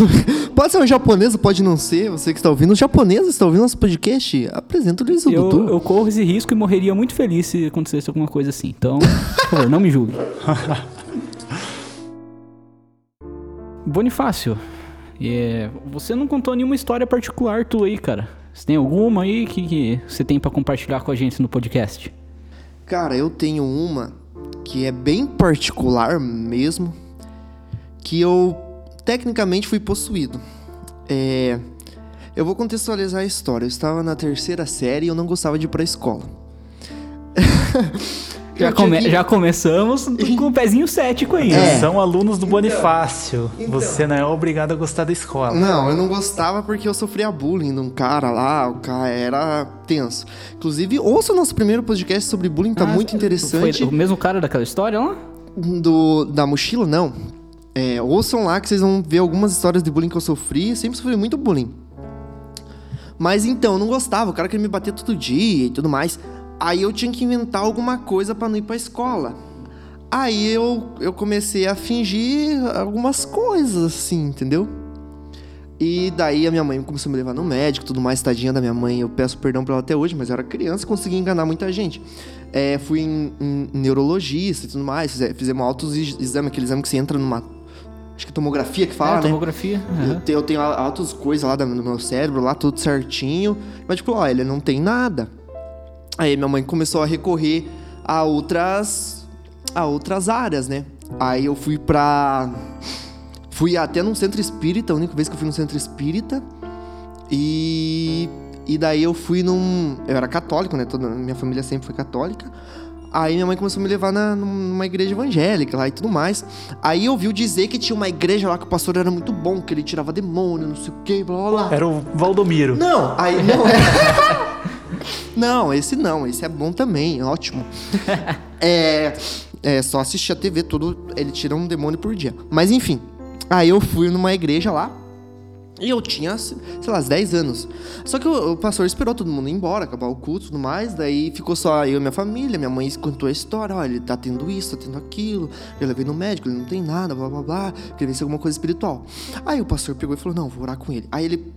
Pode ser uma japonesa, pode não ser. Você que está ouvindo, um japonês está ouvindo nosso podcast. Apresenta o Eu, Dudu. eu corro esse risco e morreria muito feliz se acontecesse alguma coisa assim. Então, por favor, não me julgue. [LAUGHS] Bonifácio, é, você não contou nenhuma história particular tua aí, cara. Você tem alguma aí que, que você tem pra compartilhar com a gente no podcast? Cara, eu tenho uma que é bem particular mesmo, que eu tecnicamente fui possuído. É, eu vou contextualizar a história. Eu estava na terceira série e eu não gostava de ir pra escola. [LAUGHS] Já, Eu come- que- já começamos com o pezinho cético aí, É. São alunos do Bonifácio. Você não é obrigado a gostar da escola. Não, eu não gostava porque eu sofria bullying de um cara lá, o cara era tenso. Inclusive, ouça o nosso primeiro podcast sobre bullying, tá Ah, muito interessante. Foi o mesmo cara daquela história lá? Do, da mochila, não. É, ouçam lá que vocês vão ver algumas histórias de bullying que eu sofri. Sempre sofri muito bullying. Mas então, eu não gostava. O cara queria me bater todo dia e tudo mais. Aí eu tinha que inventar alguma coisa pra não ir pra escola. Aí eu, eu comecei a fingir algumas coisas, assim, entendeu? E daí a minha mãe começou a me levar no médico, tudo mais, tadinha da minha mãe. Eu peço perdão pra ela até hoje, mas eu era criança e consegui enganar muita gente. É, fui em, em neurologista e tudo mais, fize- fizemos altos ex- exame, aquele exame que você entra numa. Acho que é tomografia que fala, é, né? tomografia. Eu aham. tenho, eu tenho altas coisas lá no meu cérebro, lá tudo certinho. Mas, tipo, ó, ele não tem nada. Aí minha mãe começou a recorrer a outras. a outras áreas, né? Aí eu fui pra. Fui até num centro espírita, a única vez que eu fui num centro espírita. E. E daí eu fui num. Eu era católico, né? Toda minha família sempre foi católica. Aí minha mãe começou a me levar na, numa igreja evangélica lá e tudo mais. Aí eu ouviu dizer que tinha uma igreja lá que o pastor era muito bom, que ele tirava demônio, não sei o que, blá blá blá. Era o Valdomiro. Não, aí não é. [LAUGHS] não, esse não, esse é bom também, ótimo. [LAUGHS] é, é só assistir a TV, tudo, ele tira um demônio por dia. Mas enfim, aí eu fui numa igreja lá. E eu tinha, sei lá, uns 10 anos. Só que o, o pastor esperou todo mundo ir embora, acabar o culto e tudo mais. Daí ficou só eu e minha família. Minha mãe contou a história: olha, ele tá tendo isso, tá tendo aquilo. Eu levei no médico, ele não tem nada, blá blá blá. Queria ver se alguma coisa espiritual. Aí o pastor pegou e falou: não, vou orar com ele. Aí ele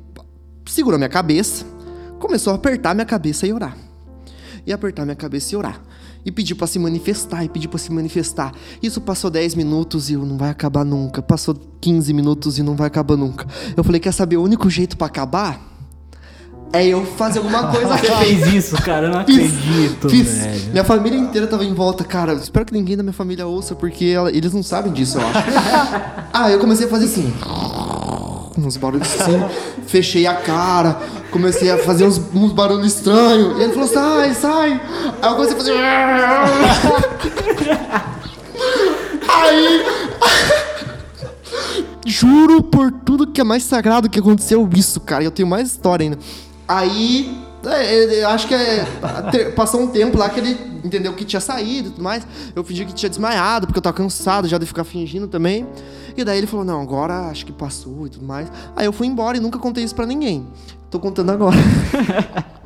segurou minha cabeça, começou a apertar minha cabeça e orar. E apertar minha cabeça e orar. E pediu pra se manifestar, e pediu pra se manifestar. Isso passou 10 minutos e eu não vai acabar nunca. Passou 15 minutos e não vai acabar nunca. Eu falei, quer saber o único jeito pra acabar? É eu fazer alguma coisa. Você fez isso, cara, eu não Fiz, acredito, fiz. velho. Minha família inteira tava em volta, cara. Espero que ninguém da minha família ouça, porque ela- eles não sabem disso, eu acho. [LAUGHS] ah, eu comecei a fazer assim. Uns barulhos assim. Fechei a cara. Comecei a fazer uns, uns barulhos estranhos. E ele falou: sai, sai. Aí eu comecei a fazer. [LAUGHS] Aí. [LAUGHS] Juro por tudo que é mais sagrado que aconteceu isso, cara. Eu tenho mais história ainda. Aí, é, eu acho que é, passou um tempo lá que ele entendeu que tinha saído e tudo mais. Eu fingi que tinha desmaiado, porque eu tava cansado já de ficar fingindo também. E daí ele falou: Não, agora acho que passou e tudo mais. Aí eu fui embora e nunca contei isso pra ninguém. Tô contando agora. [LAUGHS]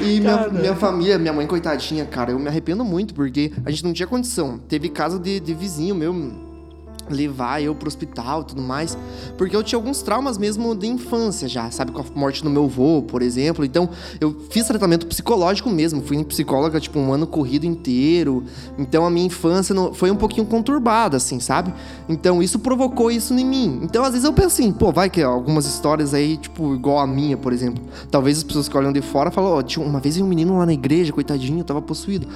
E minha, minha família, minha mãe, coitadinha, cara, eu me arrependo muito, porque a gente não tinha condição. Teve caso de, de vizinho meu levar eu pro hospital e tudo mais, porque eu tinha alguns traumas mesmo de infância já, sabe, com a morte do meu avô, por exemplo. Então, eu fiz tratamento psicológico mesmo, fui em psicóloga tipo um ano corrido inteiro. Então, a minha infância não- foi um pouquinho conturbada assim, sabe? Então, isso provocou isso em mim. Então, às vezes eu penso assim, pô, vai que algumas histórias aí, tipo, igual a minha, por exemplo. Talvez as pessoas que olham de fora falam, ó, tinha uma vez um menino lá na igreja, coitadinho, tava possuído.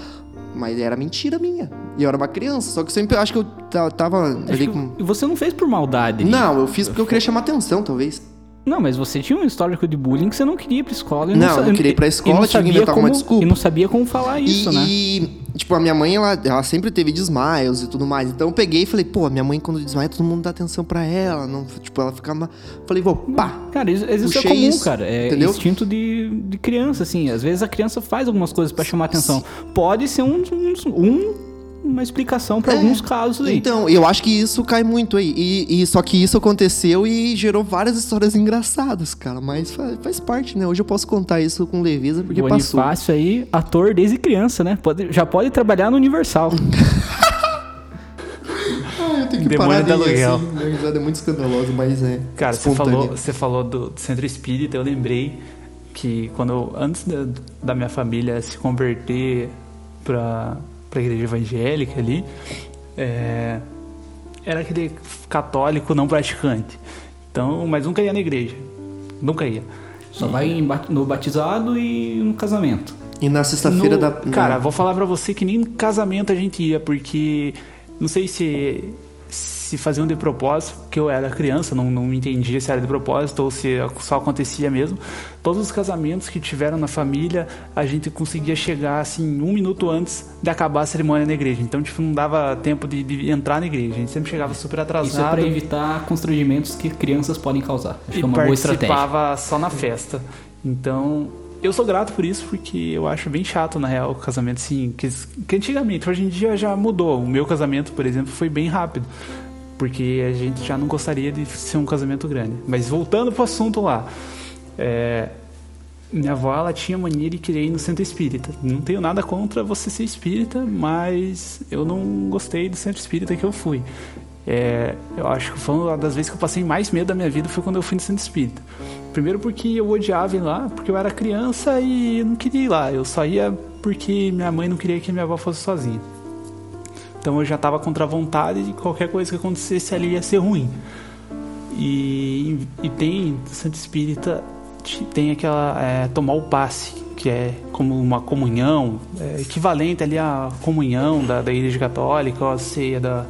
Mas era mentira minha. E eu era uma criança. Só que eu sempre acho que eu tava. Acho ali com... Você não fez por maldade. Não, eu fiz porque eu queria chamar atenção, talvez. Não, mas você tinha um histórico de bullying que você não queria ir pra escola. E Não, sa- eu queria ir pra escola, não tinha que inventar uma como- desculpa. E não sabia como falar isso, e, né? e, tipo, a minha mãe, ela, ela sempre teve desmaios e tudo mais. Então eu peguei e falei, pô, minha mãe quando desmaia, todo mundo dá atenção pra ela. Não, tipo, ela fica. ma- Falei, vou, pá. Cara, isso, isso é comum, isso, cara. É entendeu? instinto de, de criança, assim. Às vezes a criança faz algumas coisas pra chamar atenção. Pode ser um, um- um- uma explicação pra É, alguns casos aí. Então, eu acho que isso cai muito aí. E, e só que isso aconteceu e gerou várias histórias engraçadas, cara. Mas faz, faz parte, né? Hoje eu posso contar isso com leveza porque passou. Bonifácio aí, ator desde criança, né? Pode- já pode trabalhar no Universal. [LAUGHS] eu tenho que Demônio parar aluguel. assim. Minha risada é muito escandalosa, mas é. Cara, você falou, você falou do, centro espírita, eu lembrei que quando eu- antes da, da minha família se converter para a igreja evangélica ali, é, era aquele católico não praticante. Então, mas nunca ia na igreja. Nunca ia. Só vai em ba- no batizado e no casamento. E na sexta-feira da. Cara, vou falar pra você que nem no casamento a gente ia, porque não sei se se faziam de propósito, porque eu era criança, não, não entendia se era de propósito ou se só acontecia mesmo. Todos os casamentos que tiveram na família, a gente conseguia chegar assim um minuto antes de acabar a cerimônia na igreja. Então, tipo, não dava tempo de, de entrar na igreja. A gente sempre chegava super Isso é atrasado pra evitar constrangimentos que crianças podem causar. Acho e que é uma boa estratégia. participava só na festa. Então, eu sou grato por isso, porque eu acho bem chato, na real, o casamento assim, que, que antigamente, hoje em dia já mudou. O meu casamento, por exemplo, foi bem rápido. Porque a gente já não gostaria de ser um casamento grande. Mas voltando pro assunto lá. é, minha avó, ela tinha mania de querer ir no centro espírita. Não tenho nada contra você ser espírita, mas eu não gostei do centro espírita que eu fui. É, eu acho que foi uma das vezes que eu passei mais medo da minha vida foi quando eu fui no centro espírita. Primeiro porque eu odiava ir lá, porque eu era criança e não queria ir lá. Eu só ia porque minha mãe não queria que minha avó fosse sozinha. Então eu já estava contra a vontade de qualquer coisa que acontecesse ali ia ser ruim. E, e tem, Santo Espírita te- tem aquela. é, tomar o passe, que é como uma comunhão, é, equivalente ali à comunhão da, da Igreja Católica ou a ceia da,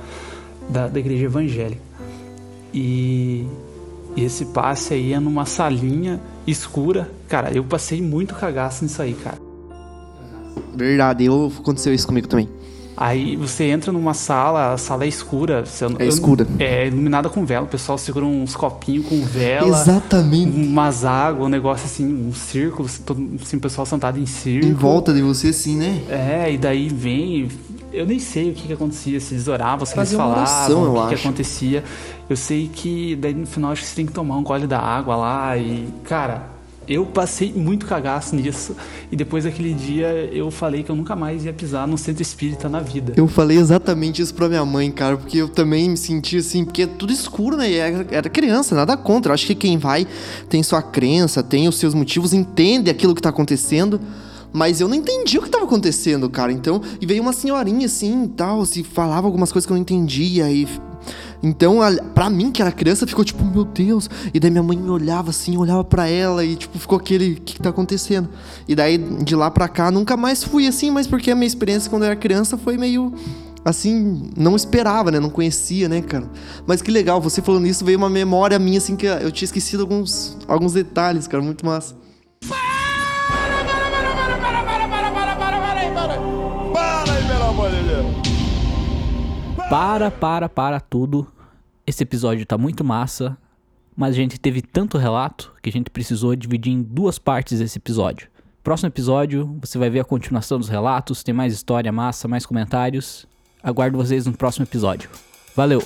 da, da Igreja Evangélica. E, e esse passe aí é numa salinha escura. Cara, eu passei muito cagaço nisso aí, cara. Verdade, eu, aconteceu isso comigo também. Aí você entra numa sala, a sala é escura. eu- escura. É iluminada com vela. O pessoal segura uns copinhos com vela. Exatamente. Umas águas, um negócio assim, um círculo, todo, assim, o pessoal sentado em círculo. Em volta de você, assim, né? É, e daí vem. Eu nem sei o que, que acontecia, se eles oravam, se eles falavam, oração, eu o que, que acontecia. Eu sei que daí no final acho que você tem que tomar um gole da água lá e. Cara, eu passei muito cagaço nisso. E depois daquele dia eu falei que eu nunca mais ia pisar no centro espírita na vida. Eu falei exatamente isso pra minha mãe, cara, porque eu também me senti assim, porque é tudo escuro, né? E era, criança, nada contra. Eu acho que quem vai tem sua crença, tem os seus motivos, entende aquilo que tá acontecendo. Mas eu não entendi o que tava acontecendo, cara. Então, e veio uma senhorinha assim e tal, se falava algumas coisas que eu não entendia e. Então, a- pra mim, que era criança, ficou tipo, meu Deus. E daí minha mãe me olhava assim, olhava pra ela e, tipo, ficou aquele, o que, que tá acontecendo? E daí, de lá pra cá, nunca mais fui assim, mas porque a minha experiência quando eu era criança foi meio assim, não esperava, né? Não conhecia, né, cara? Mas que legal, você falando isso, veio uma memória minha, assim, que eu tinha esquecido alguns, alguns detalhes, cara, muito massa. Para, para, para tudo. Esse episódio tá muito massa, mas a gente teve tanto relato que a gente precisou dividir em duas partes esse episódio. Próximo episódio, você vai ver a continuação dos relatos, tem mais história massa, mais comentários. Aguardo vocês no próximo episódio. Valeu!